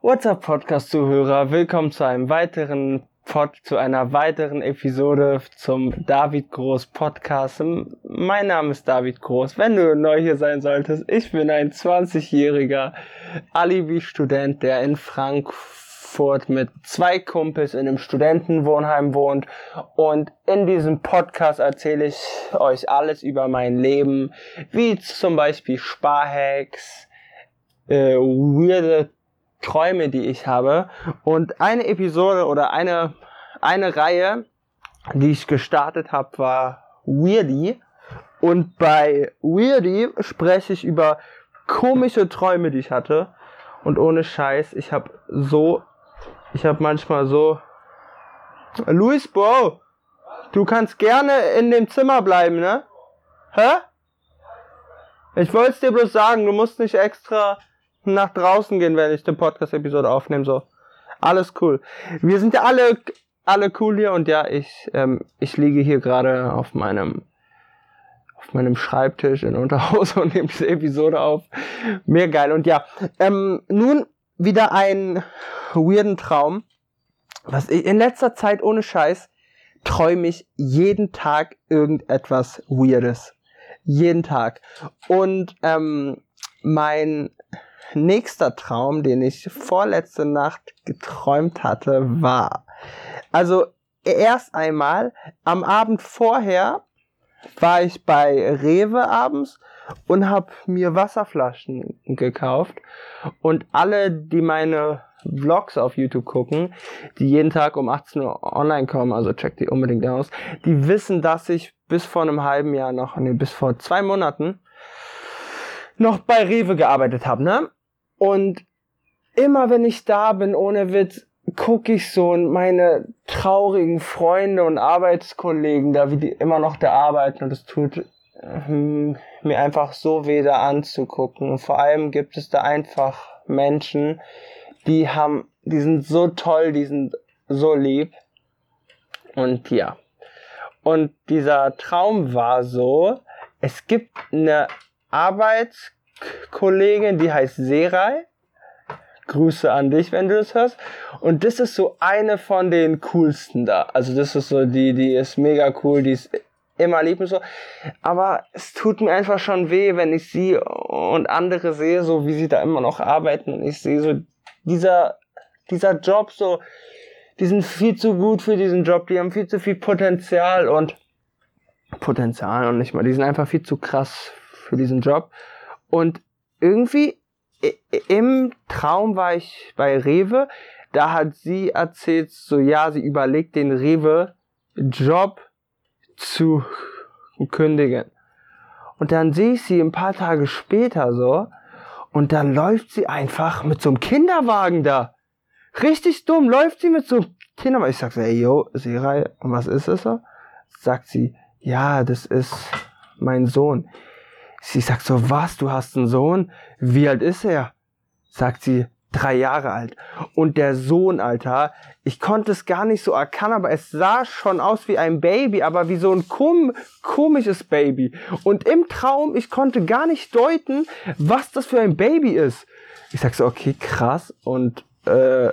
What's up, Podcast-Zuhörer? Willkommen zu einem weiteren Pod, zu einer weiteren Episode zum David Groß Podcast. Mein Name ist David Groß. Wenn du neu hier sein solltest, ich bin ein 20-jähriger Alibi-Student, der in Frankfurt mit zwei Kumpels in einem Studentenwohnheim wohnt. Und in diesem Podcast erzähle ich euch alles über mein Leben, wie zum Beispiel Sparhacks, äh, weirde Träume, die ich habe. Und eine Episode oder eine, eine Reihe, die ich gestartet habe, war Weirdy. Und bei Weirdy spreche ich über komische Träume, die ich hatte. Und ohne Scheiß, ich habe so, ich habe manchmal so, Luis, Bro, du kannst gerne in dem Zimmer bleiben, ne? Hä? Ich wollte es dir bloß sagen, du musst nicht extra nach draußen gehen, wenn ich den Podcast-Episode aufnehme. So, alles cool. Wir sind ja alle, alle cool hier und ja, ich, ähm, ich liege hier gerade auf meinem, auf meinem Schreibtisch in Unterhose und nehme diese Episode auf. Mehr geil. Und ja, ähm, nun wieder ein weirden Traum. Was ich in letzter Zeit ohne Scheiß träume ich jeden Tag irgendetwas Weirdes. Jeden Tag. Und ähm, mein nächster Traum, den ich vorletzte Nacht geträumt hatte, war. Also erst einmal am Abend vorher war ich bei Rewe abends und habe mir Wasserflaschen gekauft und alle, die meine Vlogs auf YouTube gucken, die jeden Tag um 18 Uhr online kommen, also check die unbedingt aus, die wissen, dass ich bis vor einem halben Jahr noch, nee, bis vor zwei Monaten noch bei Rewe gearbeitet habe, ne? Und immer wenn ich da bin, ohne Witz, gucke ich so und meine traurigen Freunde und Arbeitskollegen da, wie die immer noch da arbeiten und es tut ähm, mir einfach so weh da anzugucken. Und vor allem gibt es da einfach Menschen, die haben, die sind so toll, die sind so lieb. Und ja. Und dieser Traum war so, es gibt eine Arbeits Kollegin, die heißt Serai. Grüße an dich, wenn du das hörst. Und das ist so eine von den coolsten da. Also das ist so die, die ist mega cool, die ist immer lieb und so. Aber es tut mir einfach schon weh, wenn ich sie und andere sehe, so wie sie da immer noch arbeiten. Und ich sehe so dieser, dieser Job so, die sind viel zu gut für diesen Job, die haben viel zu viel Potenzial und Potenzial und nicht mal, die sind einfach viel zu krass für diesen Job. Und irgendwie im Traum war ich bei Rewe, da hat sie erzählt, so ja, sie überlegt den Rewe-Job zu kündigen. Und dann sehe ich sie ein paar Tage später so und dann läuft sie einfach mit so einem Kinderwagen da. Richtig dumm, läuft sie mit so einem Kinderwagen. Ich sag so, ey, yo, Serai, und was ist das so? Sagt sie, ja, das ist mein Sohn. Sie sagt so, was, du hast einen Sohn? Wie alt ist er? Sagt sie, drei Jahre alt. Und der Sohn, Alter, ich konnte es gar nicht so erkennen, aber es sah schon aus wie ein Baby, aber wie so ein kom komisches Baby. Und im Traum, ich konnte gar nicht deuten, was das für ein Baby ist. Ich sag so, okay, krass. Und äh,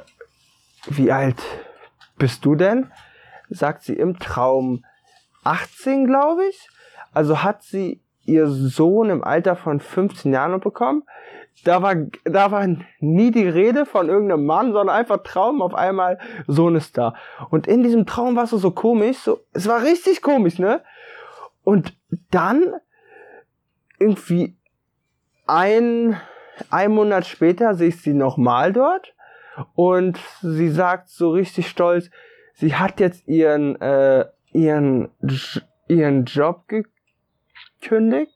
wie alt bist du denn? Sagt sie im Traum 18, glaube ich. Also hat sie ihr Sohn im Alter von 15 Jahren bekommen. Da war, da war nie die Rede von irgendeinem Mann, sondern einfach Traum. Auf einmal Sohn ist da. Und in diesem Traum war es so komisch. So, es war richtig komisch, ne? Und dann irgendwie ein, ein Monat später sehe ich sie nochmal dort. Und sie sagt so richtig stolz, sie hat jetzt ihren, äh, ihren, ihren Job gekriegt angekündigt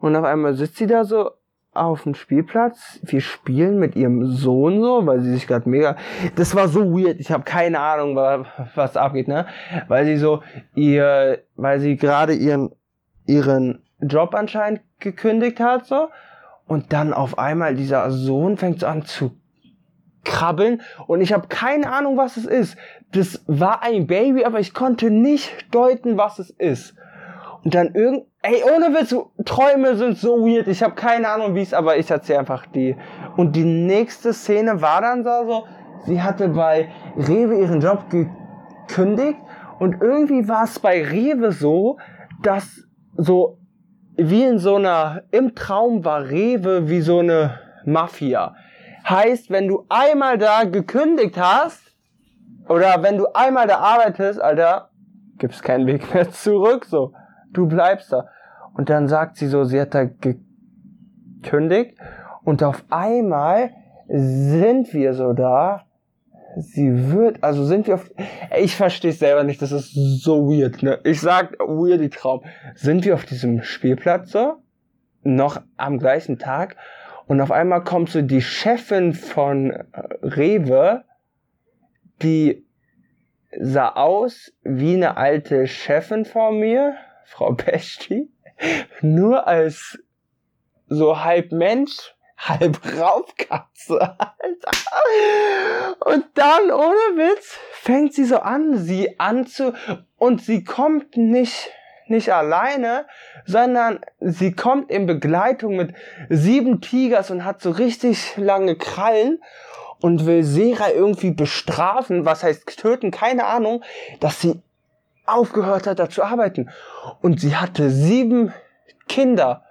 und auf einmal sitzt sie da so auf dem Spielplatz. Wir spielen mit ihrem Sohn so, weil sie sich gerade mega. Das war so weird. Ich habe keine Ahnung, was abgeht, ne? Weil sie so ihr, weil sie gerade ihren ihren Job anscheinend gekündigt hat so und dann auf einmal dieser Sohn fängt so an zu krabbeln und ich habe keine Ahnung, was es ist. Das war ein Baby, aber ich konnte nicht deuten, was es ist. Und dann irgend Ey, ohne Witz, Träume sind so weird. Ich habe keine Ahnung, wie es, aber ich erzähle einfach die. Und die nächste Szene war dann so, so, sie hatte bei Rewe ihren Job gekündigt und irgendwie war es bei Rewe so, dass so wie in so einer, im Traum war Rewe wie so eine Mafia. Heißt, wenn du einmal da gekündigt hast, oder wenn du einmal da arbeitest, Alter, gibt's keinen Weg mehr zurück, so. Du bleibst da. Und dann sagt sie so, sie hat da gekündigt und auf einmal sind wir so da. Sie wird, also sind wir auf, ich verstehe es selber nicht, das ist so weird, ne? Ich sag weirdy Traum. Sind wir auf diesem Spielplatz so? Noch am gleichen Tag? Und auf einmal kommt so die Chefin von äh, Rewe, die sah aus wie eine alte Chefin vor mir, Frau Besti, nur als so halb Mensch, halb Raubkatze, Alter. Und dann, ohne Witz, fängt sie so an, sie anzu, und sie kommt nicht, nicht alleine, sondern sie kommt in Begleitung mit sieben Tigers und hat so richtig lange Krallen und will Sera irgendwie bestrafen, was heißt töten, keine Ahnung, dass sie aufgehört hat, da zu arbeiten. Und sie hatte sieben Kinder.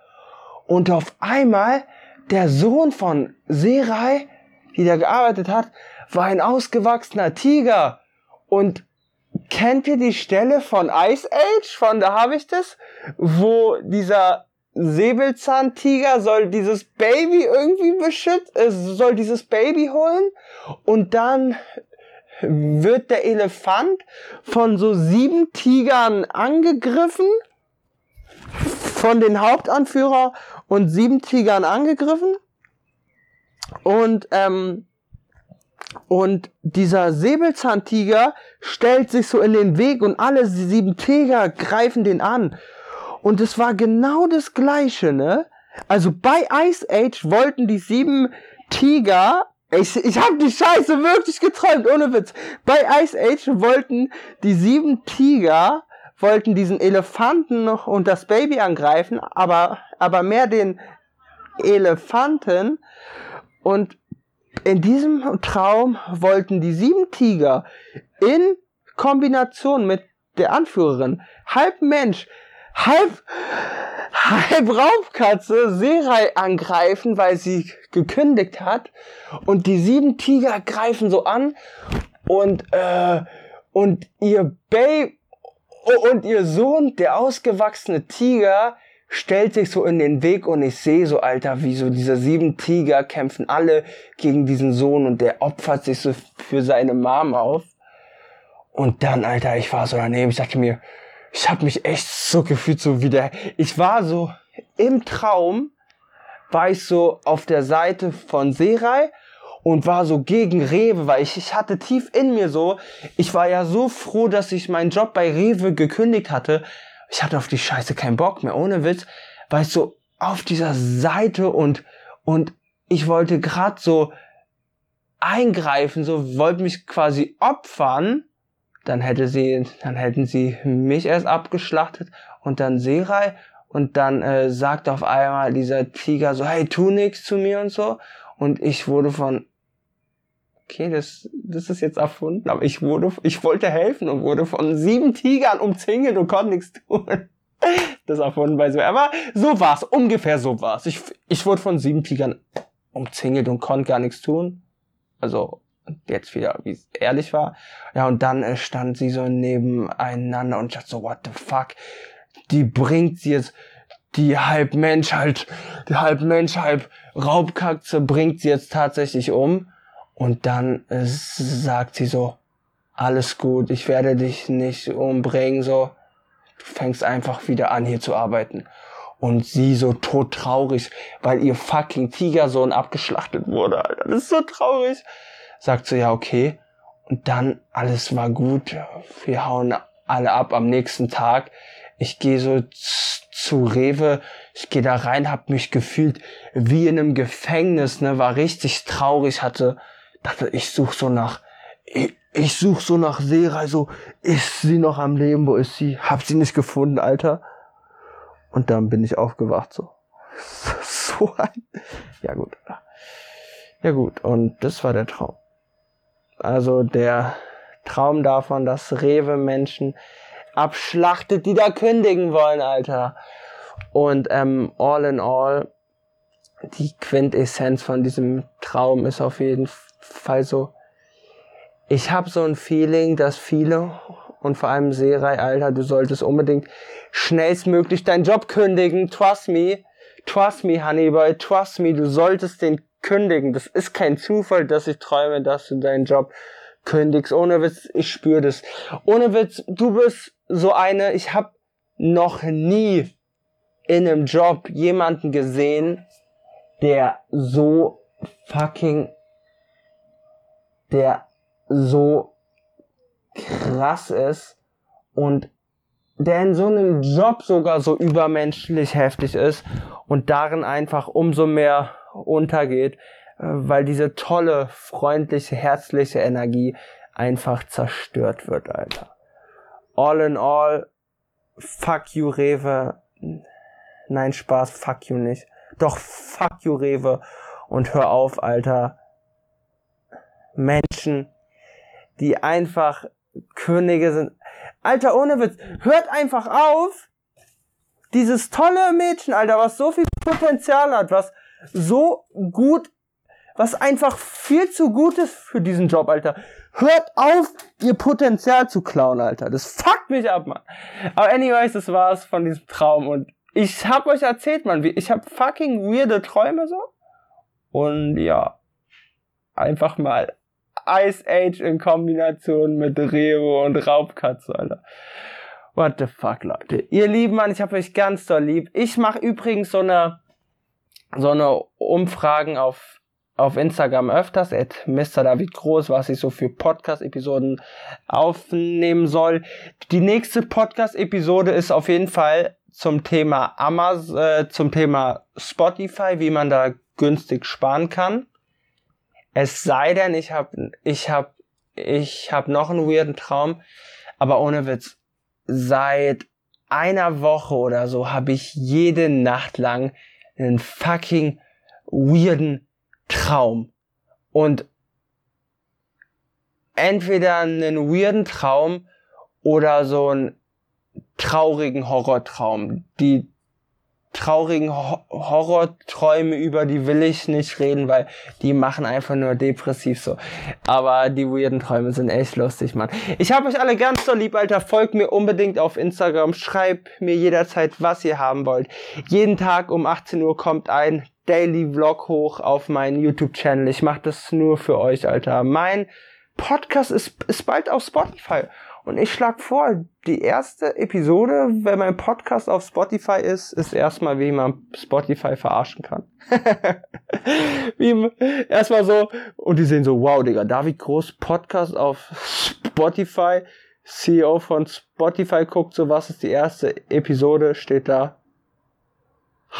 Und auf einmal der Sohn von Serai, die da gearbeitet hat, war ein ausgewachsener Tiger. Und kennt ihr die Stelle von Ice Age, von da habe ich das, wo dieser Säbelzahntiger soll dieses Baby irgendwie beschützen, äh, soll dieses Baby holen und dann wird der Elefant von so sieben Tigern angegriffen, von den Hauptanführer und sieben Tigern angegriffen und ähm, und dieser Säbelzahntiger stellt sich so in den Weg und alle sieben Tiger greifen den an. Und es war genau das Gleiche, ne? Also bei Ice Age wollten die sieben Tiger ich, ich habe die Scheiße wirklich geträumt, ohne Witz. Bei Ice Age wollten die sieben Tiger, wollten diesen Elefanten und das Baby angreifen, aber, aber mehr den Elefanten. Und in diesem Traum wollten die sieben Tiger in Kombination mit der Anführerin, halb Mensch, halb, halb Raubkatze Seerei angreifen, weil sie gekündigt hat. Und die sieben Tiger greifen so an und, äh, und ihr Baby und ihr Sohn, der ausgewachsene Tiger, stellt sich so in den Weg und ich sehe so, Alter, wie so diese sieben Tiger kämpfen alle gegen diesen Sohn und der opfert sich so für seine Mom auf. Und dann, Alter, ich war so daneben, ich dachte mir, ich habe mich echt so gefühlt, so wie der. Ich war so im Traum, war ich so auf der Seite von Serai und war so gegen Rewe, weil ich, ich hatte tief in mir so, ich war ja so froh, dass ich meinen Job bei Rewe gekündigt hatte. Ich hatte auf die Scheiße keinen Bock mehr, ohne Witz, weil ich so auf dieser Seite und, und ich wollte grad so eingreifen, so wollte mich quasi opfern dann hätte sie, dann hätten sie mich erst abgeschlachtet und dann Serai und dann äh, sagt auf einmal dieser Tiger so, hey, tu nix zu mir und so und ich wurde von okay, das, das ist jetzt erfunden, aber ich wurde, ich wollte helfen und wurde von sieben Tigern umzingelt und konnte nichts tun. Das erfunden bei so, aber so war's, ungefähr so war's. Ich, ich wurde von sieben Tigern umzingelt und konnte gar nichts tun. Also jetzt wieder, wie es ehrlich war. Ja, und dann äh, stand sie so nebeneinander und ich dachte so, what the fuck? Die bringt sie jetzt, die halb Mensch, halt, die halb Mensch, halb Raubkatze bringt sie jetzt tatsächlich um. Und dann äh, sagt sie so, alles gut, ich werde dich nicht umbringen, so. Du fängst einfach wieder an, hier zu arbeiten. Und sie so todtraurig, weil ihr fucking Tigersohn abgeschlachtet wurde, Alter. Das ist so traurig sagt so, ja, okay. Und dann alles war gut. Wir hauen alle ab am nächsten Tag. Ich gehe so zu Rewe, ich gehe da rein, hab mich gefühlt wie in einem Gefängnis, ne, war richtig traurig, hatte, dachte, ich such so nach, ich, ich such so nach Seerei, so, ist sie noch am Leben, wo ist sie? Hab sie nicht gefunden, Alter. Und dann bin ich aufgewacht, so. So ein. Ja, gut. Ja, gut. Und das war der Traum. Also der Traum davon, dass Rewe Menschen abschlachtet, die da kündigen wollen, Alter. Und ähm, all in all, die Quintessenz von diesem Traum ist auf jeden Fall so, ich habe so ein Feeling, dass viele und vor allem Serai, Alter, du solltest unbedingt schnellstmöglich deinen Job kündigen. Trust me. Trust me, Honeyboy. Trust me, du solltest den kündigen. Das ist kein Zufall, dass ich träume, dass du deinen Job kündigst. Ohne Witz, ich spüre das. Ohne Witz, du bist so eine, ich habe noch nie in einem Job jemanden gesehen, der so fucking, der so krass ist und der in so einem Job sogar so übermenschlich heftig ist und darin einfach umso mehr untergeht, äh, weil diese tolle, freundliche, herzliche Energie einfach zerstört wird, Alter. All in all, fuck you, Rewe. Nein, Spaß, fuck you nicht. Doch fuck you, Rewe. Und hör auf, Alter. Menschen, die einfach Könige sind. Alter, ohne Witz, hört einfach auf, dieses tolle Mädchen, Alter, was so viel Potenzial hat, was so gut, was einfach viel zu gut ist für diesen Job, Alter. Hört auf, ihr Potenzial zu klauen, Alter. Das fuckt mich ab, Mann. Aber anyways, das war's von diesem Traum und ich hab euch erzählt, Mann, ich hab fucking weirde Träume so. Und ja, einfach mal Ice Age in Kombination mit Reo und Raubkatze, Alter. What the fuck, Leute. Ihr lieben Mann, ich hab euch ganz doll lieb. Ich mache übrigens so eine so eine Umfragen auf auf Instagram öfters, at Mr. David Groß, was ich so für Podcast-Episoden aufnehmen soll. Die nächste Podcast-Episode ist auf jeden Fall zum Thema Amazon, äh, zum Thema Spotify, wie man da günstig sparen kann. Es sei denn, ich habe ich hab, ich hab noch einen weirden Traum, aber ohne Witz, seit einer Woche oder so habe ich jede Nacht lang einen fucking weirden Traum. Und entweder einen weirden Traum oder so einen traurigen Horrortraum. Die traurigen Ho Horrorträume, über die will ich nicht reden, weil die machen einfach nur depressiv so. Aber die weirden Träume sind echt lustig, Mann. Ich hab euch alle ganz so lieb, Alter. Folgt mir unbedingt auf Instagram. Schreibt mir jederzeit, was ihr haben wollt. Jeden Tag um 18 Uhr kommt ein Daily Vlog hoch auf meinen YouTube-Channel. Ich mache das nur für euch, Alter. Mein Podcast ist, ist bald auf Spotify. Und ich schlage vor, die erste Episode, wenn mein Podcast auf Spotify ist, ist erstmal, wie man Spotify verarschen kann. wie erstmal so, und die sehen so, wow, Digga, David Groß Podcast auf Spotify. CEO von Spotify guckt so, was ist die erste Episode, steht da.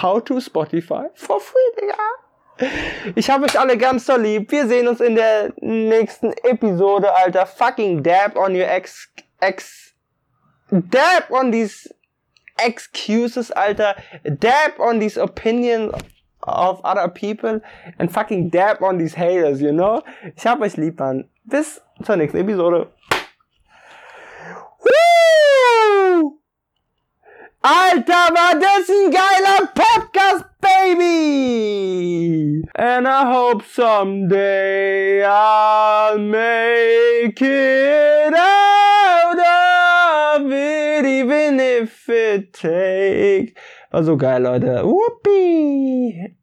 How to Spotify for free, Digga. Ich habe euch alle ganz so lieb. Wir sehen uns in der nächsten Episode, Alter. Fucking dab on your ex, ex, dab on these excuses, Alter. Dab on these opinions of other people and fucking dab on these haters, you know? Ich hab euch lieb, Mann. Bis zur nächsten Episode. Woo! Alter, war das ein geiler Podcast, Baby! And I hope someday I'll make it out of it, even if it takes. War so geil, Leute. Whoopie!